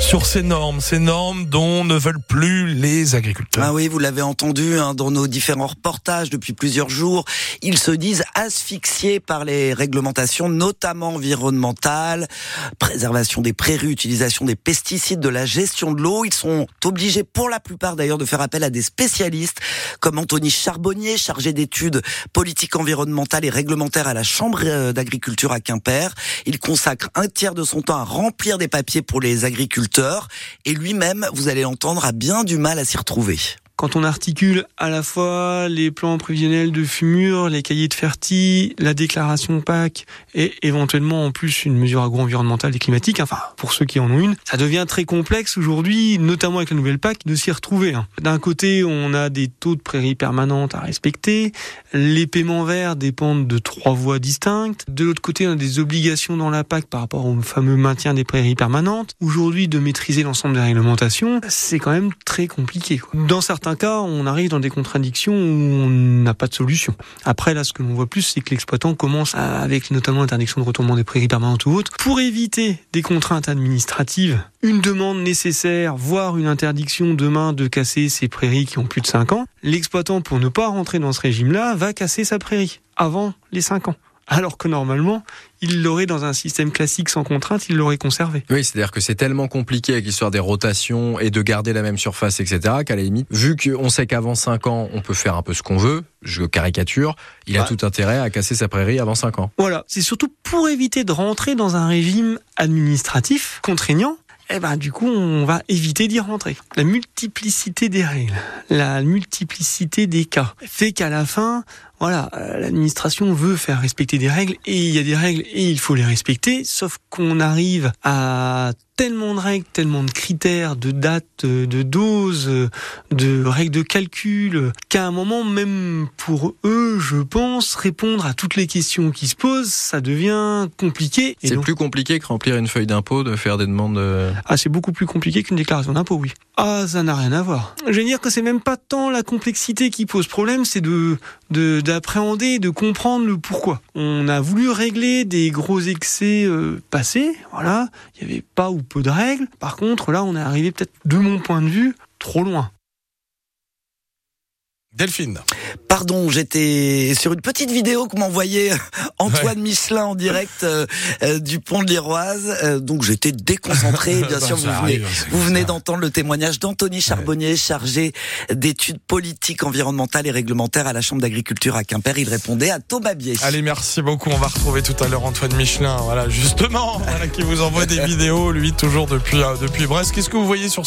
Sur ces normes, ces normes dont ne veulent plus les agriculteurs. Ah oui, vous l'avez entendu hein, dans nos différents reportages depuis plusieurs jours. Ils se disent asphyxiés par les réglementations, notamment environnementales, préservation des prairies, utilisation des pesticides, de la gestion de l'eau. Ils sont obligés, pour la plupart d'ailleurs, de faire appel à des spécialistes comme Anthony Charbonnier, chargé d'études politiques environnementales et réglementaires à la Chambre euh, d'agriculture à Quimper. Il consacre un tiers de son temps à remplir des papiers pour les agriculteurs et lui-même, vous allez l'entendre, a bien du mal à s'y retrouver quand on articule à la fois les plans prévisionnels de fumure, les cahiers de ferti, la déclaration PAC et éventuellement en plus une mesure agro-environnementale et climatique, enfin pour ceux qui en ont une, ça devient très complexe aujourd'hui, notamment avec la nouvelle PAC, de s'y retrouver. Hein. D'un côté, on a des taux de prairies permanentes à respecter, les paiements verts dépendent de trois voies distinctes, de l'autre côté, on a des obligations dans la PAC par rapport au fameux maintien des prairies permanentes. Aujourd'hui, de maîtriser l'ensemble des réglementations, c'est quand même très compliqué. Dans certains cas, on arrive dans des contradictions où on n'a pas de solution. Après, là, ce que l'on voit plus, c'est que l'exploitant commence avec notamment l'interdiction de retournement des prairies permanentes ou autres. Pour éviter des contraintes administratives, une demande nécessaire, voire une interdiction demain de casser ces prairies qui ont plus de 5 ans, l'exploitant, pour ne pas rentrer dans ce régime-là, va casser sa prairie avant les 5 ans alors que normalement, il l'aurait dans un système classique sans contrainte, il l'aurait conservé. Oui, c'est-à-dire que c'est tellement compliqué avec l'histoire des rotations et de garder la même surface, etc., qu'à la limite, vu qu'on sait qu'avant 5 ans, on peut faire un peu ce qu'on veut, je caricature, il a tout intérêt à casser sa prairie avant 5 ans. Voilà, c'est surtout pour éviter de rentrer dans un régime administratif contraignant eh ben, du coup, on va éviter d'y rentrer. La multiplicité des règles, la multiplicité des cas fait qu'à la fin, voilà, euh, l'administration veut faire respecter des règles et il y a des règles et il faut les respecter, sauf qu'on arrive à tellement de règles, tellement de critères, de dates, de doses, de règles de calcul, qu'à un moment, même pour eux, je pense, répondre à toutes les questions qui se posent, ça devient compliqué. C'est plus compliqué que remplir une feuille d'impôt, de faire des demandes. Ah, c'est beaucoup plus compliqué qu'une déclaration d'impôt, oui. Ah, ça n'a rien à voir. Je veux dire que c'est même pas tant la complexité qui pose problème, c'est de d'appréhender, de, comprendre le pourquoi. On a voulu régler des gros excès euh, passés, voilà. Il y avait pas ou peu de règles. Par contre, là, on est arrivé peut-être, de mon point de vue, trop loin. Delphine. Pardon, j'étais sur une petite vidéo que m'envoyait Antoine Michelin en direct euh, euh, du pont de l'Iroise. Euh, donc j'étais déconcentré. Bien sûr, vous venez, vous venez d'entendre le témoignage d'Anthony Charbonnier, chargé d'études politiques, environnementales et réglementaires à la Chambre d'agriculture à Quimper. Il répondait à Thomas Bier. Allez, merci beaucoup. On va retrouver tout à l'heure Antoine Michelin, voilà, justement, qui vous envoie des vidéos, lui, toujours depuis, depuis Brest. Qu'est-ce que vous voyez sur